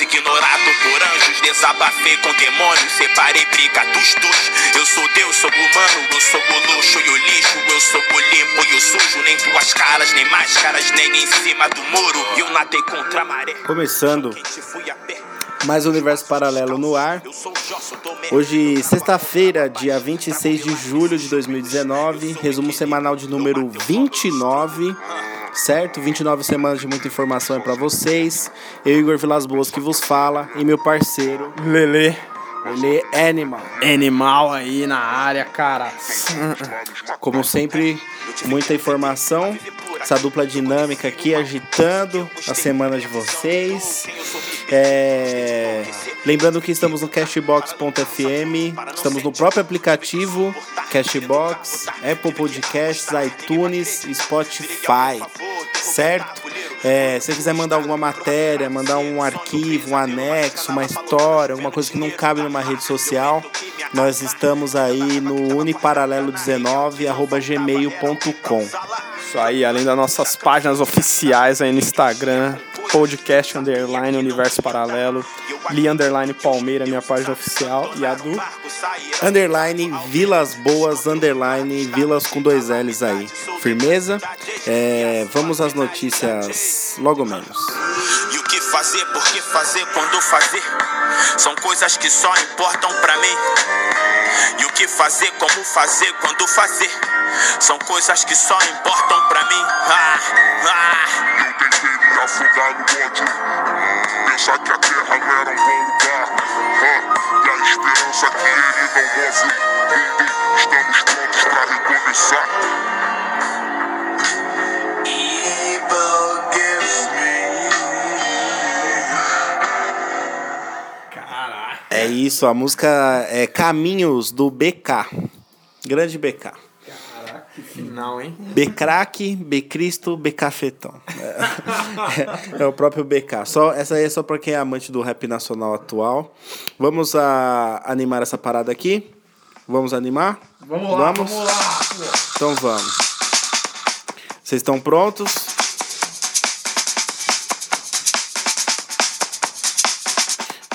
Ignorado por anjos. Desabafei com demônios. Separei briga dos dois. Eu sou Deus, sou humano. Eu sou o luxo e o lixo. Eu sou o limpo e o sujo. Nem tuas caras, nem máscaras, nem em cima do muro. Eu nadei contra a maré. Começando mais um universo paralelo no ar. Hoje, sexta-feira, dia 26 de julho de 2019, resumo semanal de número 29, certo? 29 semanas de muita informação é pra vocês. Eu, Igor Vilas Boas, que vos fala, e meu parceiro, Lele. ele é Animal. Animal aí na área, cara. Como sempre, muita informação. Essa dupla dinâmica aqui agitando a semana de vocês. É, Lembrando que estamos no Cashbox.fm, estamos no próprio aplicativo Cashbox, Apple Podcasts, iTunes, Spotify, certo? É, se você quiser mandar alguma matéria, mandar um arquivo, um anexo, uma história, alguma coisa que não cabe numa rede social, nós estamos aí no uniparalelo19 Isso aí, além das nossas páginas oficiais aí no Instagram, podcast underline Universo Paralelo, Li underline Palmeira, minha página oficial, e a do underline Vilas Boas, underline Vilas com dois L's aí. Firmeza? É, vamos às notícias logo menos. Fazer, por que fazer, quando fazer? São coisas que só importam pra mim. E o que fazer, como fazer, quando fazer? São coisas que só importam pra mim. Ah, ah. Eu tentei me afogar no ódio Pensar que a terra não era um bom lugar Ah, E a esperança que ele não move mundo Estamos prontos pra recomeçar isso, a música é Caminhos do BK. Grande BK. Caraca, que final, hein? Becraque, Becristo, Becafetão. É, é o próprio BK. Só, essa aí é só pra quem é amante do rap nacional atual. Vamos a, animar essa parada aqui? Vamos animar? Vamos lá, vamos, lá. Então vamos. Vocês estão prontos?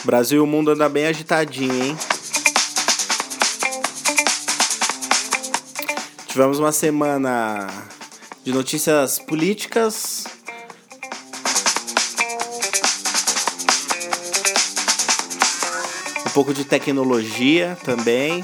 Brasil e o mundo anda bem agitadinho, hein? Tivemos uma semana de notícias políticas. Um pouco de tecnologia também.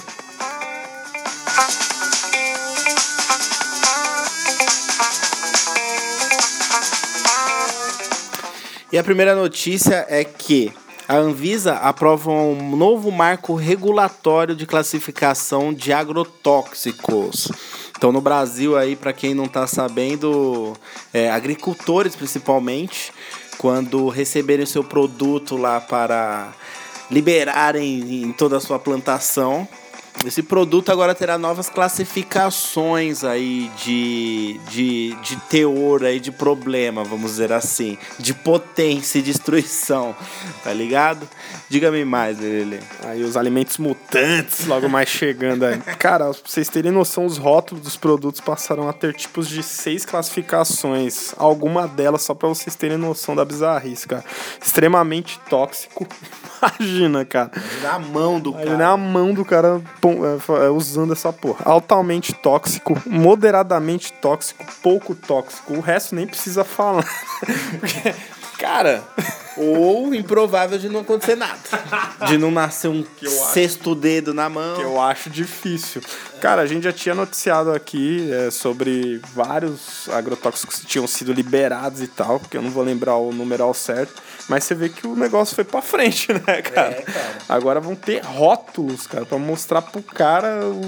E a primeira notícia é que a Anvisa aprova um novo marco regulatório de classificação de agrotóxicos. Então, no Brasil, aí, para quem não está sabendo, é, agricultores principalmente, quando receberem seu produto lá para liberarem em toda a sua plantação, esse produto agora terá novas classificações aí de, de, de teor aí de problema, vamos dizer assim, de potência e destruição, tá ligado? Diga-me mais, Lelê. Aí os alimentos mutantes logo mais chegando aí. Cara, pra vocês terem noção, os rótulos dos produtos passaram a ter tipos de seis classificações. Alguma delas, só pra vocês terem noção da bizarrice, cara. Extremamente tóxico. Imagina, cara. Na mão do Aí na mão do cara usando essa porra. Altamente tóxico, moderadamente tóxico, pouco tóxico. O resto nem precisa falar. Porque, cara, Ou improvável de não acontecer nada. De não nascer um eu acho. sexto dedo na mão. que eu acho difícil. Cara, a gente já tinha noticiado aqui é, sobre vários agrotóxicos que tinham sido liberados e tal, porque eu não vou lembrar o numeral certo. Mas você vê que o negócio foi pra frente, né, cara? É, cara. Agora vão ter rótulos, cara, pra mostrar pro cara o.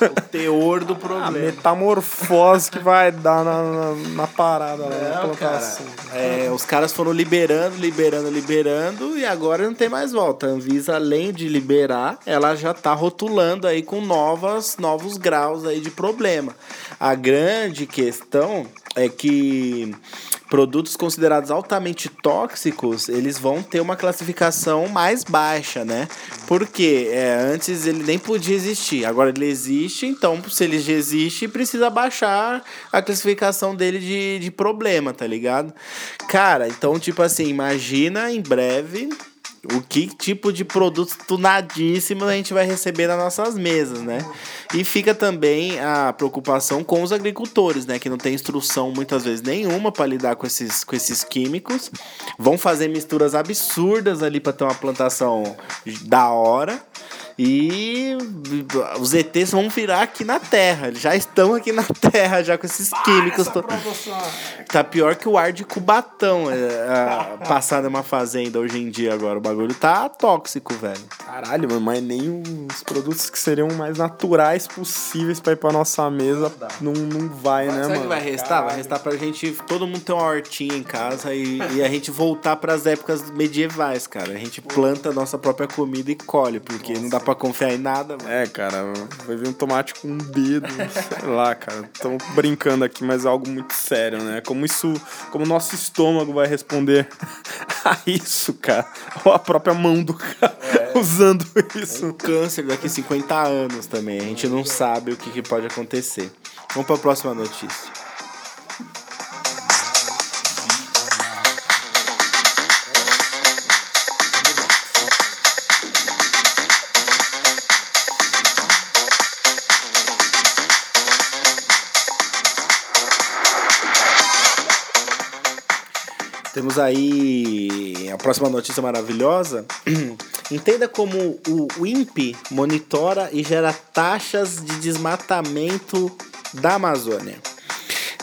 O teor do a problema. metamorfose que vai dar na, na, na parada lá, na Não, cara. plantação. É, os caras foram liberando, liberando, liberando e agora não tem mais volta. A Anvisa, além de liberar, ela já tá rotulando aí com novas, novos graus aí de problema. A grande questão é que produtos considerados altamente tóxicos, eles vão ter uma classificação mais baixa, né? Porque é, antes ele nem podia existir, agora ele existe, então se ele já existe, precisa baixar a classificação dele de, de problema, tá ligado? Cara, então, tipo assim, imagina em breve o que tipo de produtos tunadíssimos a gente vai receber nas nossas mesas, né? E fica também a preocupação com os agricultores, né? Que não tem instrução muitas vezes nenhuma para lidar com esses, com esses químicos. Vão fazer misturas absurdas ali para ter uma plantação da hora. E os ETs vão virar aqui na Terra. Eles já estão aqui na Terra, já com esses químicos. to- Tá pior que o ar de Cubatão é, é, passar numa fazenda hoje em dia agora. O bagulho tá tóxico, velho. Caralho, mano, mas nem os produtos que seriam mais naturais possíveis pra ir pra nossa mesa não, não vai, né, Sabe o mano? que vai restar? Vai restar pra gente, todo mundo ter uma hortinha em casa e, e a gente voltar pras épocas medievais, cara. A gente planta a nossa própria comida e colhe, porque não dá pra confiar em nada, mano. É, cara, vai vir um tomate com um dedo, sei lá, cara. Estamos brincando aqui, mas é algo muito sério, né? Como isso, como o nosso estômago vai responder a isso, cara. Ou a própria mão do cara usando isso. Um câncer daqui a 50 anos também. A gente não sabe o que, que pode acontecer. Vamos pra próxima notícia. Temos aí a próxima notícia maravilhosa. Entenda como o, INPE monitora e gera taxas de desmatamento da Amazônia.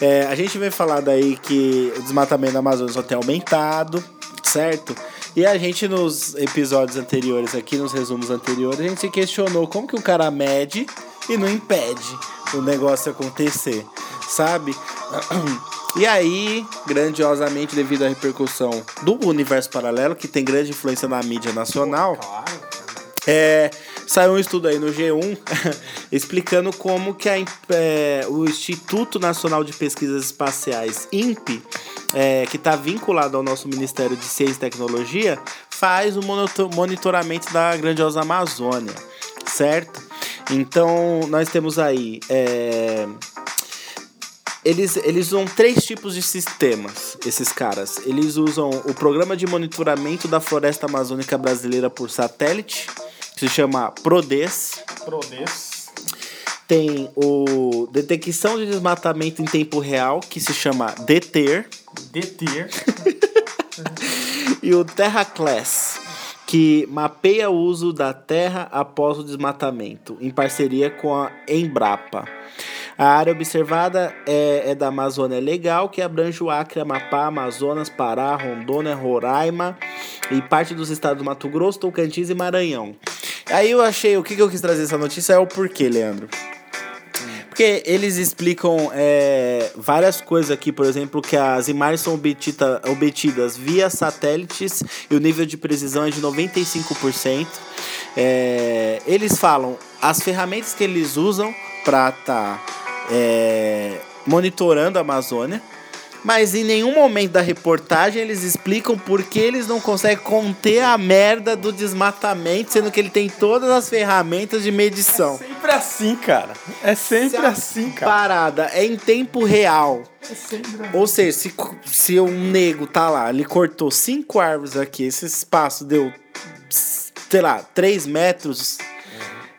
É, a gente vem falar daí que o desmatamento da Amazônia só tem aumentado, certo? E a gente nos episódios anteriores aqui, nos resumos anteriores, a gente se questionou como que o cara mede e não impede o negócio acontecer, sabe? E aí, grandiosamente, devido à repercussão do universo paralelo, que tem grande influência na mídia nacional, é, saiu um estudo aí no G1 explicando como que a, é, o Instituto Nacional de Pesquisas Espaciais, INPE, é, que está vinculado ao nosso Ministério de Ciência e Tecnologia, faz o monito- monitoramento da grandiosa Amazônia, certo? Então, nós temos aí... é, eles, eles usam três tipos de sistemas, esses caras. Eles usam o programa de monitoramento da floresta amazônica brasileira por satélite, que se chama PRODES. Prodes. Tem o detecção de desmatamento em tempo real, que se chama DETER. Deter. E o TerraClass, que mapeia o uso da terra após o desmatamento, em parceria com a Embrapa. A área observada é, é da Amazônia Legal, que abrange o Acre, Amapá, Amazonas, Pará, Rondônia, Roraima e parte dos estados do Mato Grosso, Tocantins e Maranhão. Aí eu achei, o que, que eu quis trazer essa notícia é o porquê, Leandro. Porque eles explicam é, várias coisas aqui, por exemplo, que as imagens são obtida- obtidas via satélites e o nível de precisão é de 95%. É, eles falam as ferramentas que eles usam para estar monitorando a Amazônia, mas em nenhum momento da reportagem eles explicam por que eles não conseguem conter a merda do desmatamento, sendo que ele tem todas as ferramentas de medição. Sempre assim, cara. É sempre Se assim, cara. Parada é em tempo real. É sempre assim. Ou seja, se, se um nego tá lá, ele cortou cinco árvores aqui, esse espaço deu, sei lá, 3 metros.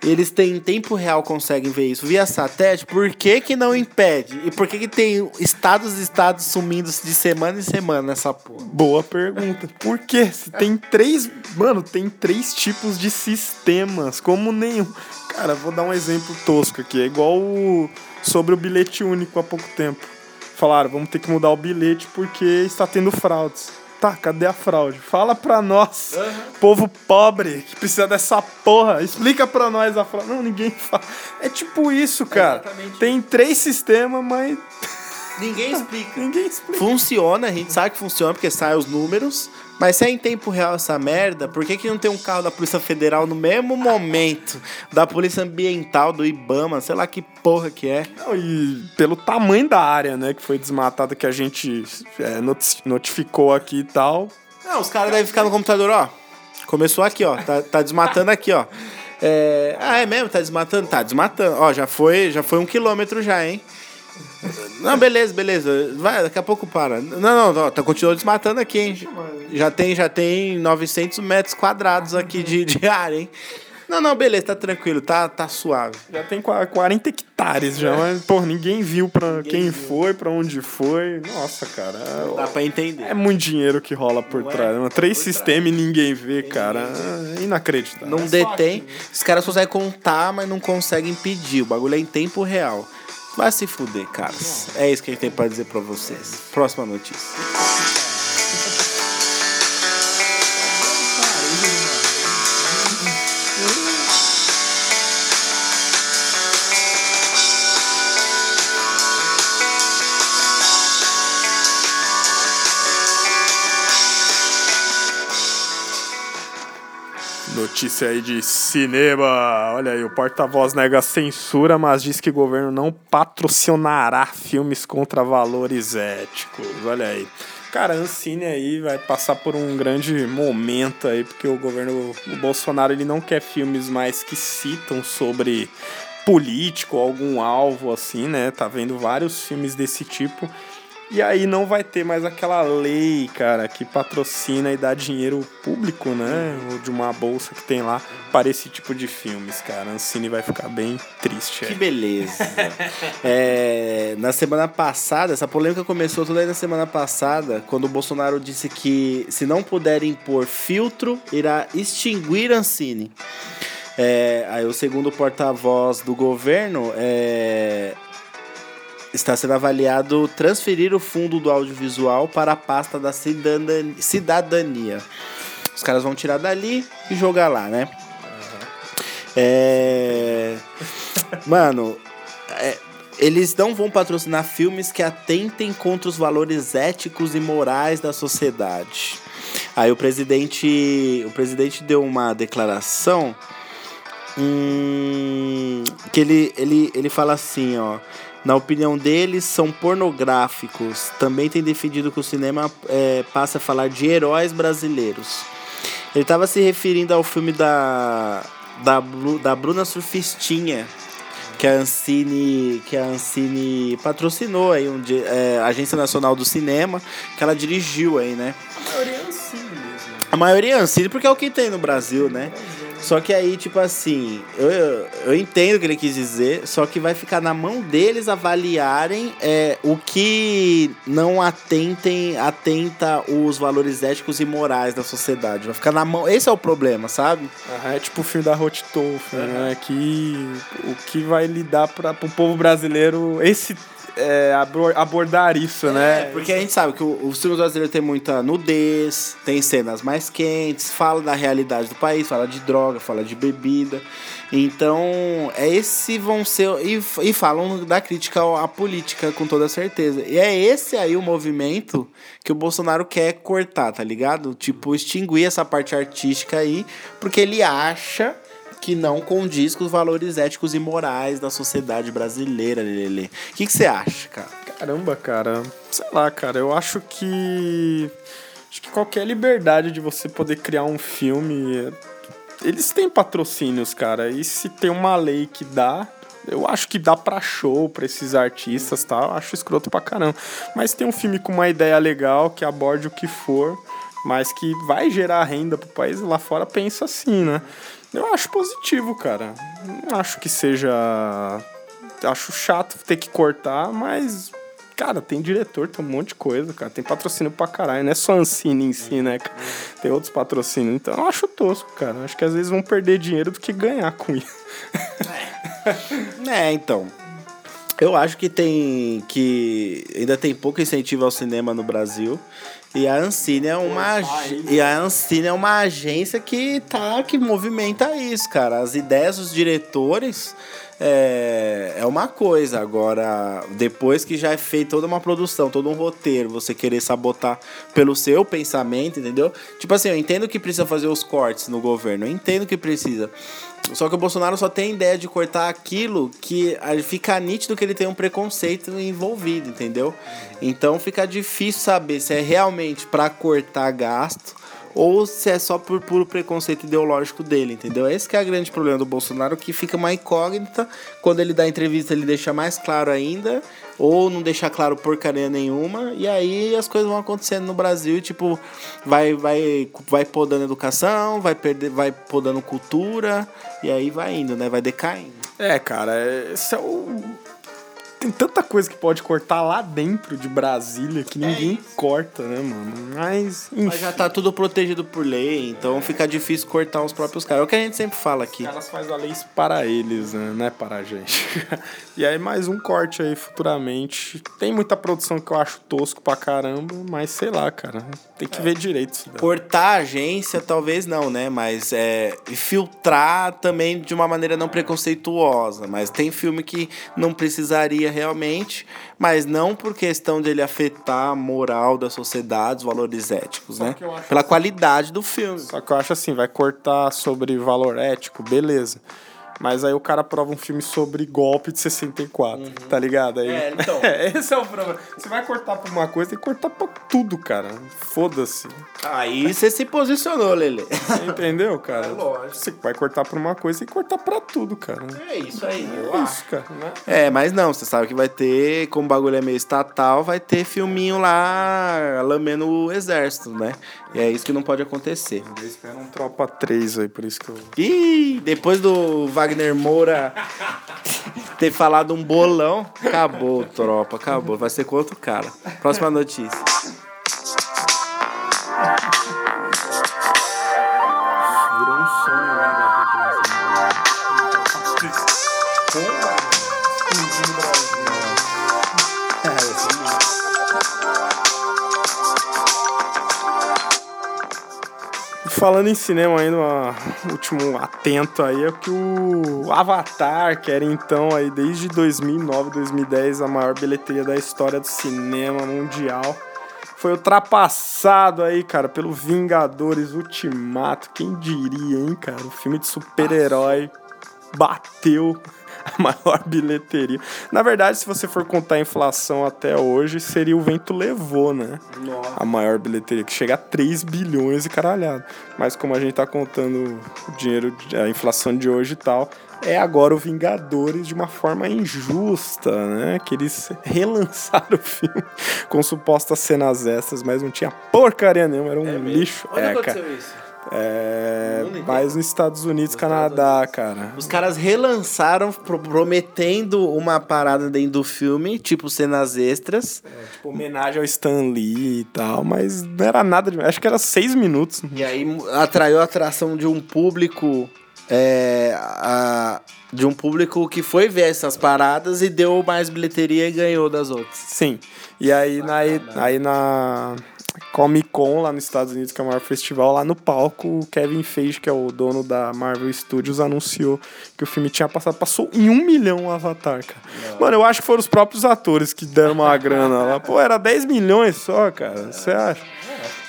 Eles têm em tempo real conseguem ver isso via satélite. Por que, que não impede? E por que, que tem estados e estados sumindo de semana em semana nessa porra? Boa pergunta. Por quê? Se tem três. Mano, tem três tipos de sistemas. Como nenhum. Cara, vou dar um exemplo tosco aqui. É igual o- sobre o bilhete único há pouco tempo. Falaram, vamos ter que mudar o bilhete porque está tendo fraudes. Tá, cadê a fraude? Fala pra nós, povo pobre, que precisa dessa porra. Explica pra nós a fraude. Não, ninguém fala. É tipo isso, cara. exatamente Tem três sistemas, mas Ninguém explica. Ninguém explica. Funciona, a gente sabe que funciona porque saem os números. Mas se é em tempo real essa merda, por que, que não tem um carro da Polícia Federal no mesmo momento da Polícia Ambiental, do Ibama, sei lá que porra que é? Não, e pelo tamanho da área, né, que foi desmatada, que a gente é, noti- notificou aqui e tal. Não, os caras devem ficar no computador, ó. Começou aqui, ó. Tá, tá desmatando aqui, ó. É... Ah, é mesmo? Tá desmatando? Tá desmatando. Ó, já foi, já foi um quilômetro já, hein? Não, beleza, beleza. Vai, daqui a pouco para. Não, não, não tá continuando desmatando aqui, hein? Já tem, já tem 900 metros quadrados aqui de, de área, hein? Não, não, beleza, tá tranquilo, tá, tá suave. Já tem qua- 40 hectares já, mas, pô, ninguém viu pra quem foi, pra onde foi. Nossa, cara. Dá É, pra entender. é muito dinheiro que rola por Não é? trás. Mano. Três sistemas e ninguém vê, cara. É inacreditável. Não detém. Os caras conseguem contar, mas não conseguem pedir. O bagulho é em tempo real. Vai se fuder, caras. É isso que gente tem pra dizer pra vocês. Próxima notícia. Notícia aí de cinema. Olha aí, o porta-voz nega censura, mas diz que o governo não patrocinará filmes contra valores éticos. Olha aí. Cara, Ancine aí vai passar por um grande momento aí, porque o governo, o Bolsonaro, ele não quer filmes mais que citam sobre político, algum alvo assim, né? Tá vendo vários filmes desse tipo. E aí não vai ter mais aquela lei, cara, que patrocina e dá dinheiro público, né? Ou de uma bolsa que tem lá para esse tipo de filmes, cara. Ancine vai ficar bem triste Que aí. beleza. É, na semana passada, essa polêmica começou toda aí na semana passada, quando o Bolsonaro disse que se não puder impor filtro, irá extinguir Ancine. É, aí o segundo porta-voz do governo é, está sendo avaliado transferir o fundo do audiovisual para a pasta da cidadania. Os caras vão tirar dali e jogar lá, né? É... Mano, é, eles não vão patrocinar filmes que atentem contra os valores éticos e morais da sociedade. Aí o presidente, o presidente deu uma declaração hum, que ele, ele, ele fala assim, ó. Na opinião deles, são pornográficos. Também tem defendido que o cinema é, passa a falar de heróis brasileiros. Ele estava se referindo ao filme da, da, da Bruna Surfistinha, que a Ancine, que a Ancine patrocinou aí, um, é, a Agência Nacional do Cinema, que ela dirigiu aí, né? A maioria é Ancine mesmo. A maioria é Ancine porque é o que tem no Brasil, né? Só que aí, tipo assim, eu, eu, eu entendo o que ele quis dizer, só que vai ficar na mão deles avaliarem é, o que não atentem, atenta os valores éticos e morais da sociedade. Vai ficar na mão. Esse é o problema, sabe? Aham, é tipo o filme da Rotitofen, né? Que o que vai lidar para o povo brasileiro esse é, abor- abordar isso, né? É, porque a gente sabe que o, o filme brasileiro tem muita nudez, tem cenas mais quentes, fala da realidade do país, fala de droga, fala de bebida. Então, é esse vão ser. E, e falam da crítica à política com toda certeza. E é esse aí o movimento que o Bolsonaro quer cortar, tá ligado? Tipo, extinguir essa parte artística aí, porque ele acha que não condiz com os valores éticos e morais da sociedade brasileira, Lelê. O que você acha, cara? Caramba, cara. Sei lá, cara. Eu acho que. Acho que qualquer liberdade de você poder criar um filme. Eles têm patrocínios, cara. E se tem uma lei que dá. Eu acho que dá pra show pra esses artistas, tá? Eu acho escroto pra caramba. Mas tem um filme com uma ideia legal que aborde o que for, mas que vai gerar renda pro país lá fora, pensa assim, né? Eu acho positivo, cara. Não acho que seja acho chato ter que cortar, mas, cara, tem diretor, tem um monte de coisa, cara. Tem patrocínio pra caralho. Não é só Ancine em si, né? Tem outros patrocínios. Então eu acho tosco, cara. Acho que às vezes vão perder dinheiro do que ganhar com isso. É, então. Eu acho que tem. que ainda tem pouco incentivo ao cinema no Brasil. E a Ancine é uma e a Ancine é uma agência que tá que movimenta isso, cara. As ideias dos diretores é, é uma coisa. Agora, depois que já é feita toda uma produção, todo um roteiro, você querer sabotar pelo seu pensamento, entendeu? Tipo assim, eu entendo que precisa fazer os cortes no governo, eu entendo que precisa. Só que o Bolsonaro só tem ideia de cortar aquilo que fica nítido que ele tem um preconceito envolvido, entendeu? Então fica difícil saber se é realmente para cortar gasto ou se é só por puro preconceito ideológico dele, entendeu? Esse é o grande problema do Bolsonaro, que fica uma incógnita. Quando ele dá entrevista, ele deixa mais claro ainda, ou não deixa claro porcaria nenhuma, e aí as coisas vão acontecendo no Brasil, tipo, vai vai vai podando educação, vai perder, vai podando cultura, e aí vai indo, né? Vai decaindo. É, cara, esse é o. Tem tanta coisa que pode cortar lá dentro de Brasília que ninguém corta, né, mano? Mas, enfim. Mas já tá tudo protegido por lei, então fica difícil cortar os próprios caras. É o que a gente sempre fala aqui. Os caras fazem a lei para eles, né? Não é para a gente. e aí, mais um corte aí futuramente. Tem muita produção que eu acho tosco pra caramba, mas sei lá, cara. Tem que ver direito isso daí. Cortar a agência, talvez não, né? Mas é, filtrar também de uma maneira não preconceituosa. Mas tem filme que não precisaria realmente, mas não por questão dele afetar a moral da sociedade, os valores éticos, né? Pela qualidade do filme. Só que eu acho assim, vai cortar sobre valor ético, beleza. Mas aí o cara prova um filme sobre golpe de 64, tá ligado? Aí, Uhum. É, então. esse é o problema. Você vai cortar pra uma coisa, tem que cortar pra tudo, cara. Foda-se. Aí você se posicionou, Lele. Você entendeu, cara? É lógico. Você vai cortar pra uma coisa e cortar pra tudo, cara. É isso aí, É isso, cara, né? É, mas não, você sabe que vai ter, como o bagulho é meio estatal, vai ter filminho lá lambendo o exército, né? E é isso que não pode acontecer. Eu espero um Tropa 3 aí, por isso que eu... Ih, depois do Wagner Moura ter falado um bolão, acabou, tropa, acabou. Vai ser com outro cara. Próxima notícia. Falando em cinema ainda, um último atento aí é que o Avatar, que era então aí desde 2009, 2010 a maior bilheteria da história do cinema mundial, foi ultrapassado aí, cara, pelo Vingadores Ultimato. Quem diria, hein, cara? O filme de super-herói bateu a maior bilheteria. Na verdade, se você for contar a inflação até hoje, seria o Vento Levou, né? A maior bilheteria, que chega a 3 bilhões e caralhado. Mas como a gente tá contando o dinheiro, a inflação de hoje e tal, é agora o Vingadores de uma forma injusta, né? Que eles relançaram o filme com supostas cenas extras, mas não tinha porcaria nenhuma, era um lixo. Onde é, aconteceu cara. isso? É, mais nos Estados Unidos, Canadá, cara. Os caras relançaram pro- prometendo uma parada dentro do filme, tipo cenas extras. Tipo, homenagem ao Stan Lee e tal, mas não era nada de. Acho que era seis minutos. E aí atraiu a atração de um público. é, a- de um público que foi ver essas paradas e deu mais bilheteria e ganhou das outras. Sim. E aí, na, aí na Comic Con, lá nos Estados Unidos, que é o maior festival, lá no palco, o Kevin Feige, que é o dono da Marvel Studios, anunciou que o filme tinha passado. Passou em um milhão o Avatar, cara. Mano, eu acho que foram os próprios atores que deram uma grana lá. Pô, era 10 milhões só, cara. Você acha?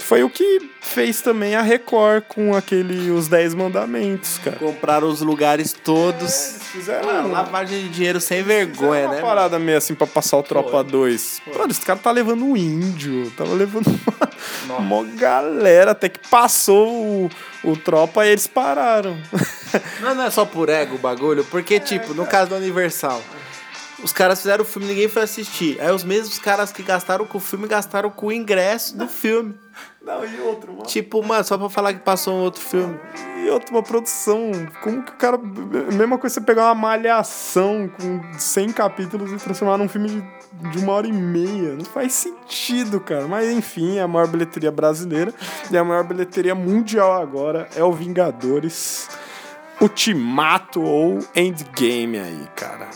Foi o que fez também a Record com aquele Os 10 Mandamentos, cara. Compraram os lugares todos. Fizeram Mano, lavagem de dinheiro sem vergonha, uma né? parada meio assim pra passar o Tropa 2. Mano, esse cara tá levando um índio, tava levando uma, uma galera, até que passou o, o Tropa e eles pararam. Não, não é só por ego o bagulho, porque, tipo, no caso do Universal, os caras fizeram o filme ninguém foi assistir. Aí os mesmos caras que gastaram com o filme gastaram com o ingresso do filme. Não, e outro, mano. Tipo, mano, só pra falar que passou um outro filme. E outra, uma produção. Como que o cara. Mesma coisa você pegar uma malhação com 100 capítulos e transformar num filme de, de uma hora e meia. Não faz sentido, cara. Mas enfim, é a maior bilheteria brasileira. E a maior bilheteria mundial agora é o Vingadores Ultimato ou Endgame aí, cara.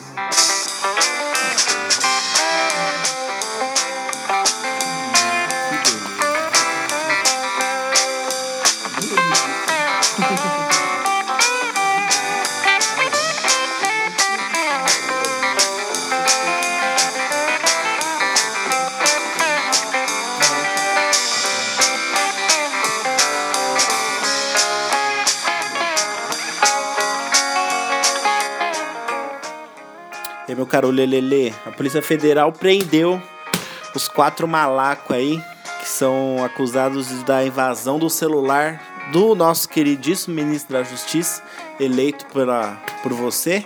E meu caro Lelele, a Polícia Federal prendeu os quatro malacos aí, que são acusados da invasão do celular do nosso queridíssimo ministro da Justiça, eleito pela, por você,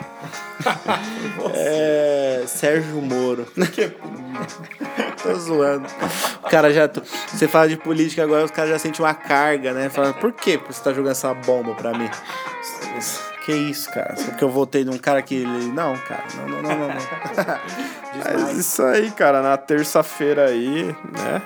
é, Sérgio Moro. Tô zoando. O cara já. Você fala de política agora, os caras já sentem uma carga, né? Fala, por que você tá jogando essa bomba pra mim? Que isso, cara? Só porque eu votei num cara que. ele- Não, cara. Não, não, não, não. não. Mas isso aí, cara, na terça-feira aí, né?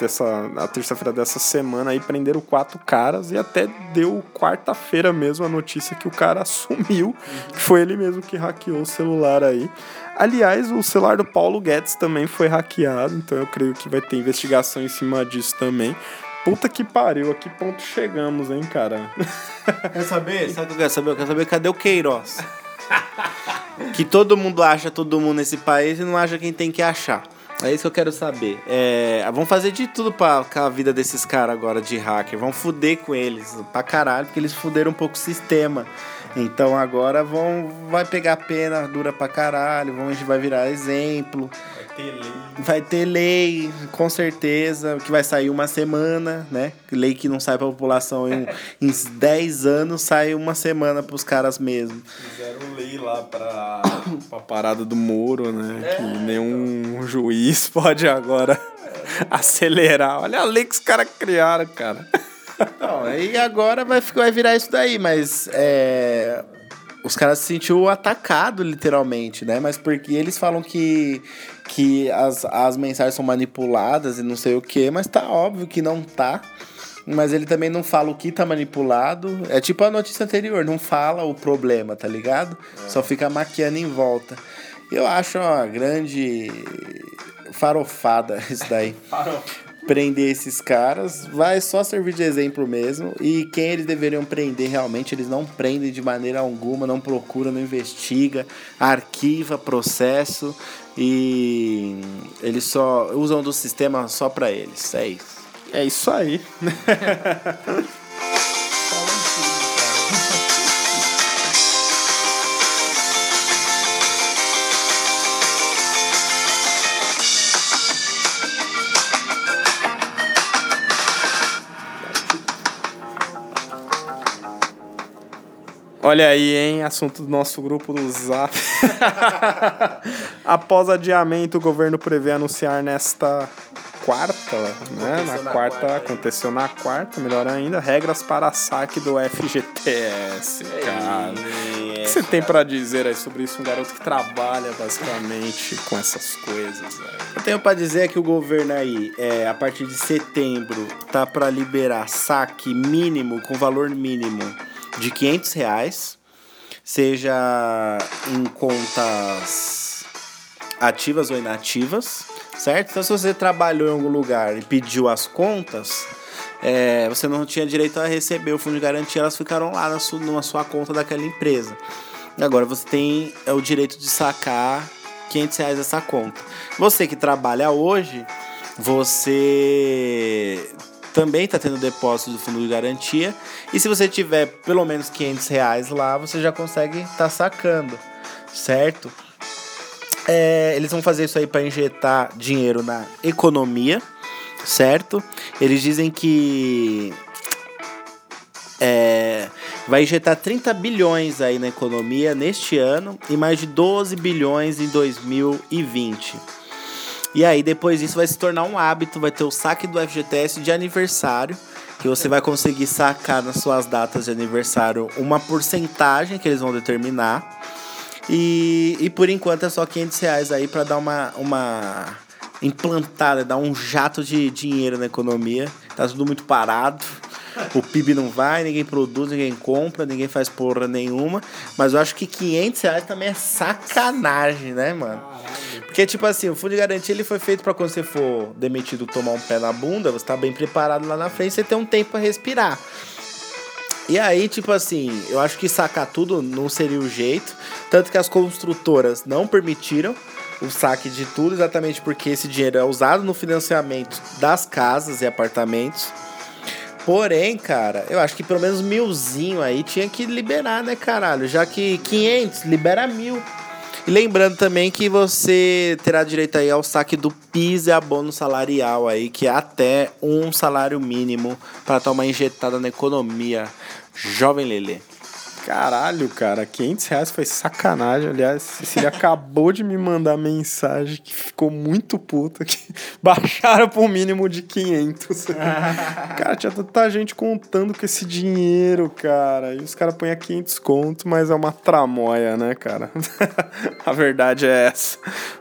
Dessa, na terça-feira dessa semana aí, prenderam quatro caras e até deu quarta-feira mesmo a notícia que o cara assumiu que foi ele mesmo que hackeou o celular aí. Aliás, o celular do Paulo Guedes também foi hackeado, então eu creio que vai ter investigação em cima disso também. Puta que pariu, a que ponto chegamos, hein, cara? Quer saber? Sabe o que eu quero saber? Eu quero saber cadê o Queiroz? que todo mundo acha todo mundo nesse país e não acha quem tem que achar. É isso que eu quero saber. É, vamos fazer de tudo pra com a vida desses caras agora de hacker. Vamos fuder com eles pra caralho, porque eles fuderam um pouco o sistema. Então agora vão, vai pegar pena dura pra caralho, vão, a gente vai virar exemplo. Vai ter lei, com certeza, que vai sair uma semana, né? Lei que não sai pra população em, em 10 anos, sai uma semana pros caras mesmo. Fizeram lei lá pra, pra parada do Moro, né? que nenhum juiz pode agora acelerar. Olha a lei que os caras criaram, cara. Não, aí agora vai, ficar- vai virar isso daí, mas é, os caras se sentiu atacado literalmente, né? Mas porque eles falam que, que as, as mensagens são manipuladas e não sei o que, mas tá óbvio que não tá. Mas ele também não fala o que tá manipulado. É tipo a notícia anterior, não fala o problema, tá ligado? Só fica maquiando em volta. Eu acho uma grande farofada isso daí prender esses caras, vai só servir de exemplo mesmo. E quem eles deveriam prender realmente, eles não prendem de maneira alguma, não procura, não investiga, arquiva processo e eles só usam do sistema só pra eles. É isso. É isso aí. Olha aí, hein? Assunto do nosso grupo do Zap. Após adiamento, o governo prevê anunciar nesta quarta, né? Na, na quarta, quarta, aconteceu na quarta, melhor ainda, regras para saque do FGTS, cara. O que você tem pra dizer aí sobre isso? Um garoto que trabalha basicamente com essas coisas, velho. Eu tenho pra dizer que o governo aí, é, a partir de setembro, tá pra liberar saque mínimo, com valor mínimo de 500 reais, seja em contas ativas ou inativas, certo? Então, se você trabalhou em algum lugar e pediu as contas, é, você não tinha direito a receber o fundo de garantia, elas ficaram lá na sua, sua conta daquela empresa. Agora você tem é, o direito de sacar 500 reais dessa conta. Você que trabalha hoje, você também está tendo depósito do fundo de garantia. E se você tiver pelo menos 500 reais lá, você já consegue estar sacando, certo? É, eles vão fazer isso aí para injetar dinheiro na economia, certo? Eles dizem que é, vai injetar 30 bilhões aí na economia neste ano e mais de 12 bilhões em 2020. E aí depois disso vai se tornar um hábito, vai ter o saque do FGTS de aniversário, que você vai conseguir sacar nas suas datas de aniversário uma porcentagem que eles vão determinar. E, e por enquanto é só 500 reais aí para dar uma, uma implantada, dar um jato de dinheiro na economia. Tá tudo muito parado. O PIB não vai, ninguém produz, ninguém compra, ninguém faz porra nenhuma. Mas eu acho que 500 reais também é sacanagem, né, mano? Porque, tipo assim, o fundo de garantia ele foi feito para quando você for demitido tomar um pé na bunda, você tá bem preparado lá na frente, você tem um tempo para respirar. E aí, tipo assim, eu acho que sacar tudo não seria o jeito. Tanto que as construtoras não permitiram o saque de tudo, exatamente porque esse dinheiro é usado no financiamento das casas e apartamentos. Porém, cara, eu acho que pelo menos milzinho aí tinha que liberar, né, caralho? Já que 500 libera mil. E lembrando também que você terá direito aí ao saque do PIS e abono salarial aí, que é até um salário mínimo para uma injetada na economia. Jovem Lelê. Caralho, cara, 500 reais foi sacanagem. Aliás, Cecília acabou de me mandar mensagem que ficou muito puta que baixaram pro mínimo de 500. cara, tinha tanta gente contando com esse dinheiro, cara. E os caras põem a 500 conto, mas é uma tramóia, né, cara? a verdade é essa.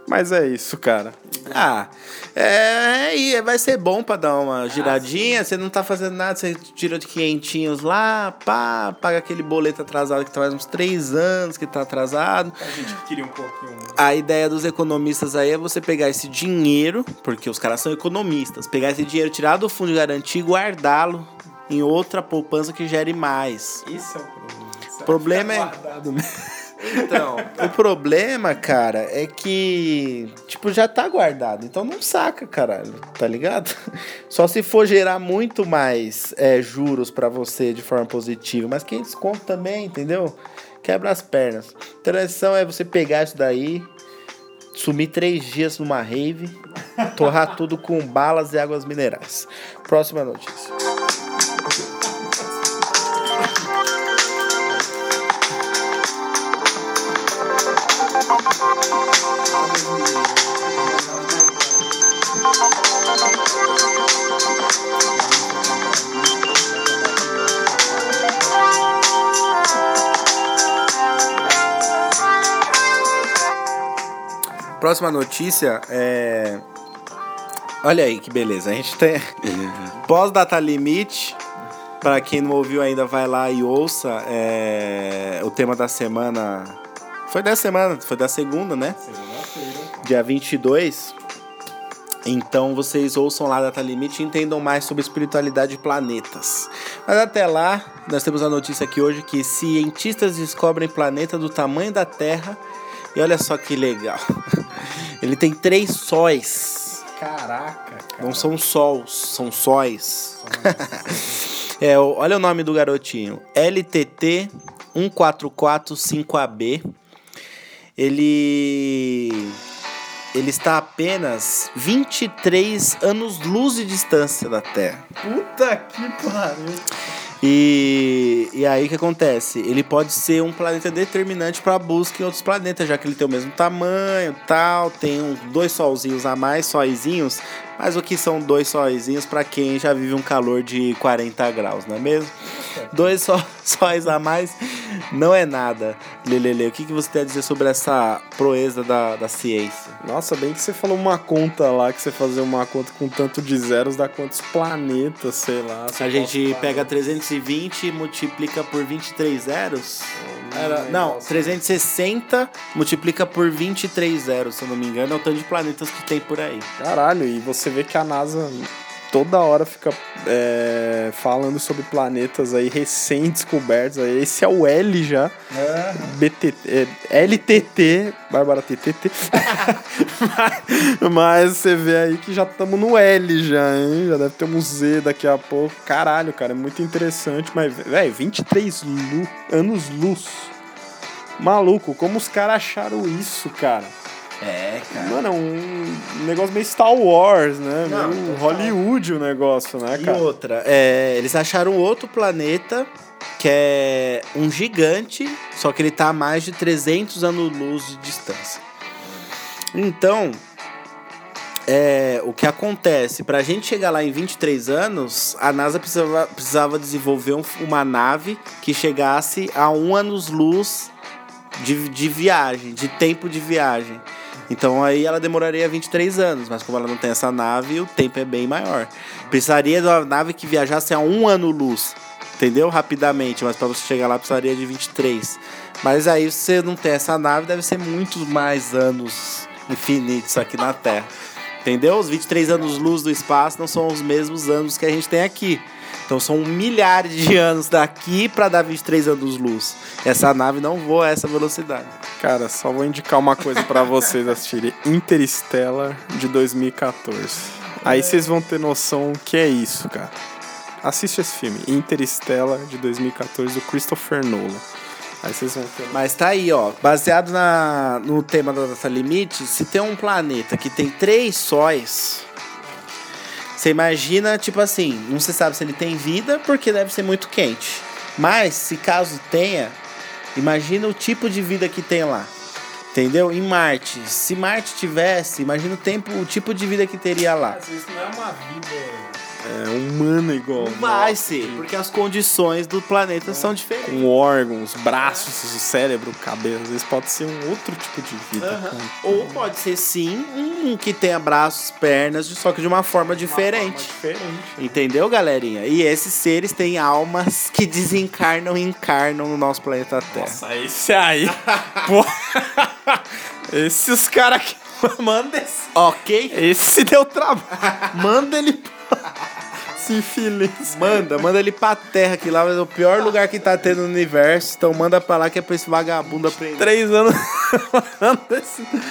Mas é isso, cara. Ah, é, e vai ser bom pra dar uma giradinha. Você não tá fazendo nada, você tira de quinhentinhos lá, pá, paga aquele boleto atrasado que tá faz uns três anos que tá atrasado. A gente queria um pouquinho. A ideia dos economistas aí é você pegar esse dinheiro, porque os caras são economistas, pegar esse dinheiro, tirar do fundo de garantia e guardá-lo em outra poupança que gere mais. Esse é o problema. O problema é. Então, o problema, cara, é que, tipo, já tá guardado. Então não saca, caralho, tá ligado? Só se for gerar muito mais é, juros pra você de forma positiva. Mas quem desconto também, entendeu? Quebra as pernas. A lição é você pegar isso daí, sumir três dias numa rave, torrar tudo com balas e águas minerais. Próxima notícia. Próxima notícia é. Olha aí que beleza. A gente tem. Pós-data limite. Pra quem não ouviu ainda, vai lá e ouça. é, O tema da semana. Foi da semana, foi da segunda, né? Dia 22. Então vocês ouçam lá Data Limite e entendam mais sobre espiritualidade de planetas. Mas até lá, nós temos a notícia aqui hoje que cientistas descobrem planeta do tamanho da Terra. E olha só que legal. Ele tem três sóis. Caraca, cara. Não são sols, são sóis. é, olha o nome do garotinho. LTT 1445AB. Ele ele está a apenas 23 anos-luz de distância da Terra. Puta que pariu. E, e aí o que acontece? Ele pode ser um planeta determinante para a busca em outros planetas, já que ele tem o mesmo tamanho, tal, tem um, dois solzinhos a mais, sóizinhos. Mas o que são dois sóizinhos para quem já vive um calor de 40 graus, não é mesmo? Dois só, sóis a mais não é nada. Lelele, o que, que você tem a dizer sobre essa proeza da, da ciência? Nossa, bem que você falou uma conta lá, que você fazer uma conta com tanto de zeros dá quantos planetas, sei lá. A Você gente pega 320 e multiplica por 23 zeros. Era, Hum, não, nossa. 360 multiplica por 23 zeros, se eu não me engano, é o tanto de planetas que tem por aí. Caralho, e você vê que a NASA toda hora fica é, falando sobre planetas aí recém-descobertos. Esse é o L já. BTT, é, LTT, Bárbara TTT. mas, mas você vê aí que já estamos no L já, hein? Já deve ter um Z daqui a pouco. Caralho, cara, é muito interessante. Mas, velho, 23 lu- anos luz. Maluco, como os caras acharam isso, cara? É, Mano, é um negócio meio Star Wars, né? Não, meio. Hollywood o negócio, né, E cara? outra, é, eles acharam outro planeta que é um gigante, só que ele tá a mais de 300 anos-luz de distância. Então, é, o que acontece? Pra gente chegar lá em 23 anos, a NASA precisava, precisava desenvolver um- uma nave que chegasse a um anos-luz de, de viagem, de tempo de viagem. Então aí ela demoraria 23 anos, mas como ela não tem essa nave, o tempo é bem maior. Precisaria de uma nave que viajasse a um ano-luz, entendeu? Rapidamente, mas para você chegar lá precisaria de 23. Mas aí você não tem essa nave, deve ser muitos mais anos infinitos aqui na Terra. Entendeu? Os 23 anos-luz do espaço não são os mesmos anos que a gente tem aqui. Então são milhares de anos daqui para dar 23 anos-luz. Essa nave não voa a essa velocidade. Cara, só vou indicar uma coisa pra vocês assistirem: Interstellar de 2014. Aí vocês vão ter noção que é isso, cara. Assiste esse filme, Interstellar de 2014 do Christopher Nolan. Aí vocês vão ter. Mas tá aí, ó. Baseado na, no tema da data limite, se tem um planeta que tem três sóis, você imagina, tipo assim, não se sabe se ele tem vida, porque deve ser muito quente. Mas, se caso tenha, imagina o tipo de vida que tem lá. Entendeu? Em Marte. Se Marte tivesse, imagina o tempo, o tipo de vida que teria lá. Isso não é uma vida é, humana igual. Vai ser, porque as condições do planeta são diferentes. Com órgãos, braços, cérebro, cabelo. Às vezes pode ser um outro tipo de vida. Ou pode ser sim um que tenha braços, pernas, só que de uma forma diferente. Diferente. Entendeu, galerinha? E esses seres têm almas que desencarnam e encarnam no nosso planeta Terra. Nossa, esse aí. Esses caras aqui. Manda esse. Ok? Esse deu trabalho. Manda ele. Se infeliz. Manda, manda ele pra terra, que lá é o pior lugar que tá tendo no universo. Então manda pra lá que é pra esse vagabundo aprender. Três anos.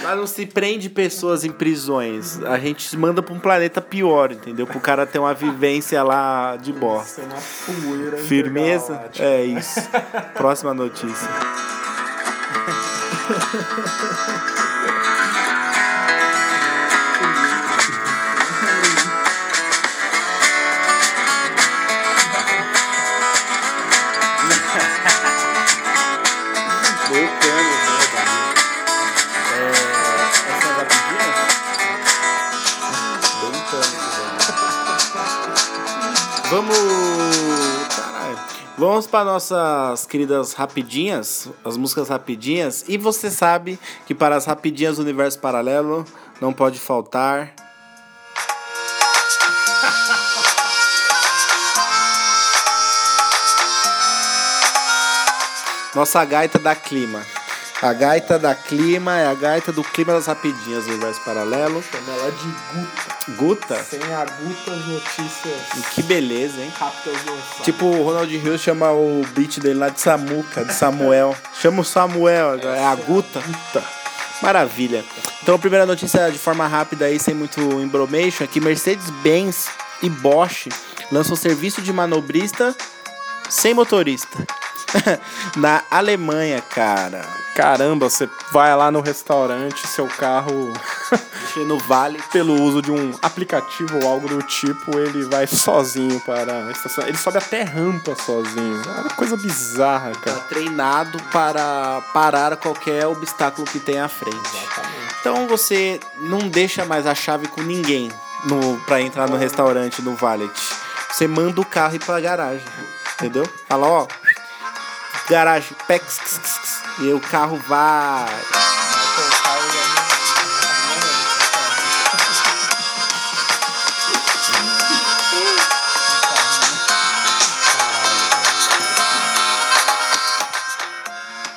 Lá não se prende pessoas em prisões. A gente manda pra um planeta pior, entendeu? Pro cara ter uma vivência lá de bosta. é uma poeira Firmeza? É isso. Próxima notícia. Vamos para nossas queridas rapidinhas, as músicas rapidinhas. E você sabe que para as rapidinhas do universo paralelo não pode faltar. Nossa gaita da clima. A gaita da clima é a gaita do clima das rapidinhas do universo paralelo. Chama ela de Guta. Guta? Sem a Guta, as notícias Que beleza, hein? rápidas. Tipo, o Ronald Rios chama o beat dele lá de Samuca, de Samuel. Chama o Samuel, é a Guta. Maravilha. Então, a primeira notícia de forma rápida aí, sem muito embromation, é que Mercedes-Benz e Bosch lançam serviço de manobrista sem motorista. Na Alemanha, cara. Caramba, você vai lá no restaurante, seu carro, No Vale. pelo uso de um aplicativo ou algo do tipo, ele vai sozinho para a estação. Ele sobe até rampa sozinho. É uma coisa bizarra, Tá cara. treinado para parar qualquer obstáculo que tem à frente. Então você não deixa mais a chave com ninguém no para entrar no restaurante no valet. Você manda o carro ir pra garagem, entendeu? Fala, ó, garagem, pex, e o carro vai.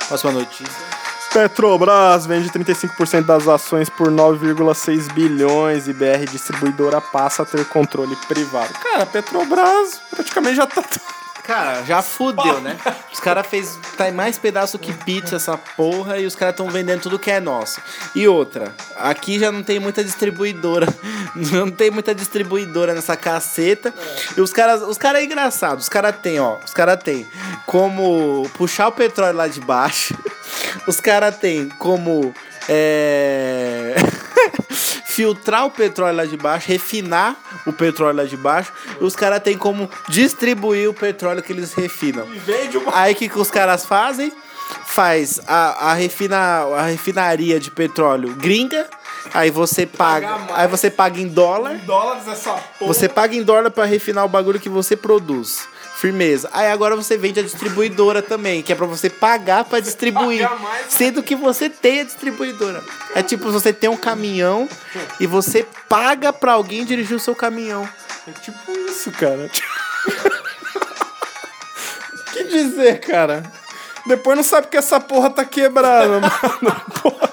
Próxima notícia. Petrobras vende 35% das ações por 9,6 bilhões e BR Distribuidora passa a ter controle privado. Cara, a Petrobras praticamente já tá. Cara, já fudeu, né? Os caras fez tá mais pedaço que pizza essa porra e os caras estão vendendo tudo que é nosso. E outra, aqui já não tem muita distribuidora. Não tem muita distribuidora nessa caceta. E os caras, os caras é engraçado. Os caras tem, ó, os caras tem como puxar o petróleo lá de baixo. Os caras tem como é filtrar o petróleo lá de baixo, refinar o petróleo lá de baixo, e os caras têm como distribuir o petróleo que eles refinam. Aí o que, que os caras fazem? Faz a, a, refina, a refinaria de petróleo gringa, aí você paga, aí você paga em dólar, Dólares essa porra. você paga em dólar pra refinar o bagulho que você produz. Firmeza. Aí agora você vende a distribuidora também, que é pra você pagar pra distribuir. mais, sendo que você tem a distribuidora. É tipo você tem um caminhão e você paga pra alguém dirigir o seu caminhão. É tipo isso, cara. que dizer, cara? Depois não sabe que essa porra tá quebrada, mano. Porra.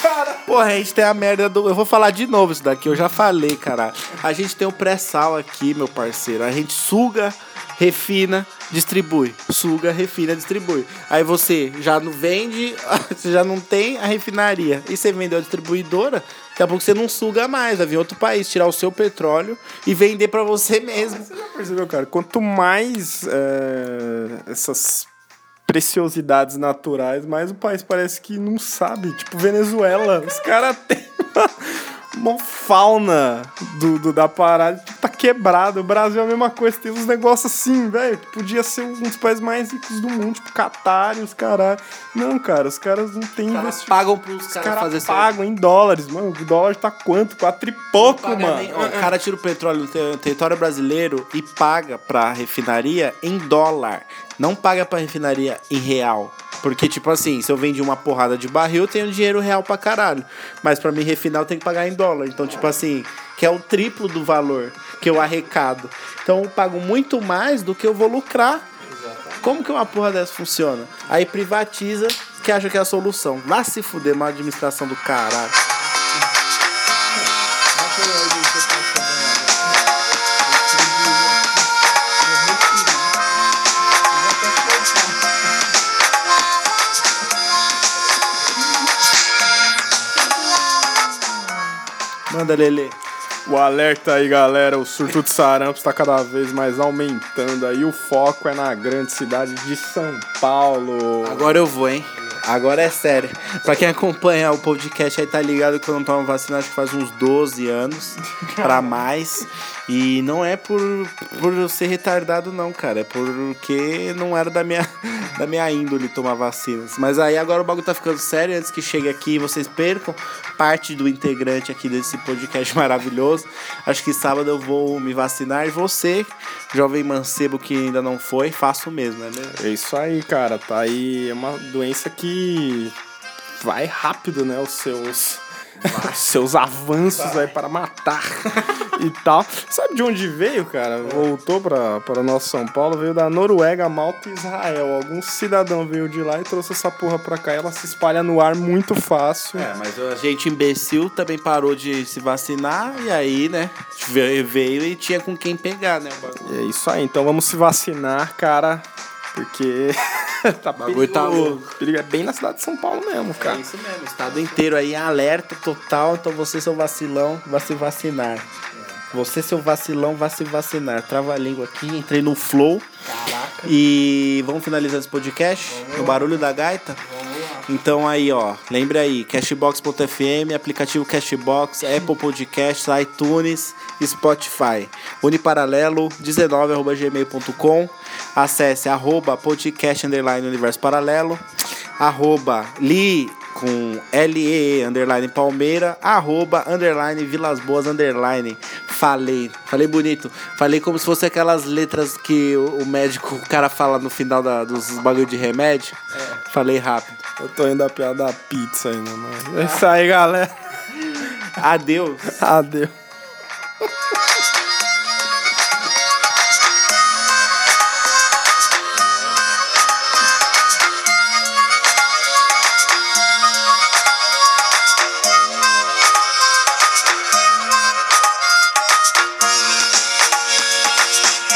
Cara. Porra, a gente tem a merda do. Eu vou falar de novo isso daqui, eu já falei, cara. A gente tem o pré-sal aqui, meu parceiro. A gente suga, refina, distribui. Suga, refina, distribui. Aí você já não vende, você já não tem a refinaria. E você vendeu a distribuidora, daqui a pouco você não suga mais. Vai vir outro país tirar o seu petróleo e vender pra você mesmo. Você já percebeu, cara? Quanto mais é, essas preciosidades naturais, mas o país parece que não sabe. Tipo, Venezuela, os caras têm uma, uma fauna do, do- da parada, tá quebrado. O Brasil é a mesma coisa, tem uns negócios assim, velho, que podia ser um dos países mais ricos do mundo, tipo, Catar e os caras. Não, cara, os caras não têm Os caras investimento. pagam pros Os caras caras fazer pagam em dólares, mano. O dólar tá quanto? Quatro e pouco, mano. nem- o cara tira o petróleo do ter- território brasileiro e paga pra refinaria em dólar. Não paga pra refinaria em real. Porque, tipo assim, se eu vendi uma porrada de barril, eu tenho dinheiro real pra caralho. Mas pra me refinar, eu tenho que pagar em dólar. Então, tipo assim, que é o triplo do valor que eu arrecado. Então, eu pago muito mais do que eu vou lucrar. Como que uma porra dessa funciona? Aí privatiza, que acha que é a solução. Vá se fuder, uma administração do caralho. Manda, Lele. O alerta aí, galera, o surto de sarampo está cada vez mais aumentando aí. O foco é na grande cidade de São Paulo. Agora eu vou, hein? Agora é sério. Pra quem acompanha o podcast aí tá ligado que eu não tomo vacina acho que faz uns 12 anos pra mais. E não é por, por eu ser retardado não, cara. É porque não era da minha, da minha índole tomar vacinas. Mas aí agora o bagulho tá ficando sério. Antes que chegue aqui e vocês percam parte do integrante aqui desse podcast maravilhoso. Acho que sábado eu vou me vacinar. E você, jovem mancebo que ainda não foi, faça o mesmo, né? mesmo? É isso aí, cara. Tá aí. É uma doença que vai rápido, né? Os seus. seus avanços aí para matar e tal. Sabe de onde veio, cara? Voltou para para nosso São Paulo, veio da Noruega, Malta e Israel. Algum cidadão veio de lá e trouxe essa porra pra cá. Ela se espalha no ar muito fácil. É, mas a gente imbecil também parou de se vacinar e aí, né, veio e tinha com quem pegar, né? o. É isso aí, então vamos se vacinar, cara. Porque tá bagulho tá. Perigo é bem na cidade de São Paulo mesmo, É cara. isso mesmo, o estado inteiro aí alerta total, então você, seu vacilão, vai se vacinar. Você, seu vacilão, vai se vacinar. Trava a língua aqui, entrei no flow. Caraca. E vamos finalizar esse podcast no barulho da gaita? Então aí, ó, lembre aí, Cashbox.fm, aplicativo Cashbox, Apple Podcasts, iTunes, Spotify. Uniparalelo 19@gmail.com. Acesse arroba podcast underline universo paralelo, arroba li com L-E-E, underline Palmeira, arroba, underline Vilas Boas, underline. Falei, falei bonito. Falei como se fosse aquelas letras que o médico, o cara fala no final da- dos bagulho de remédio. Falei rápido. Eu tô indo a piada da pizza ainda, mano. É isso aí, galera. Adeus. Adeus.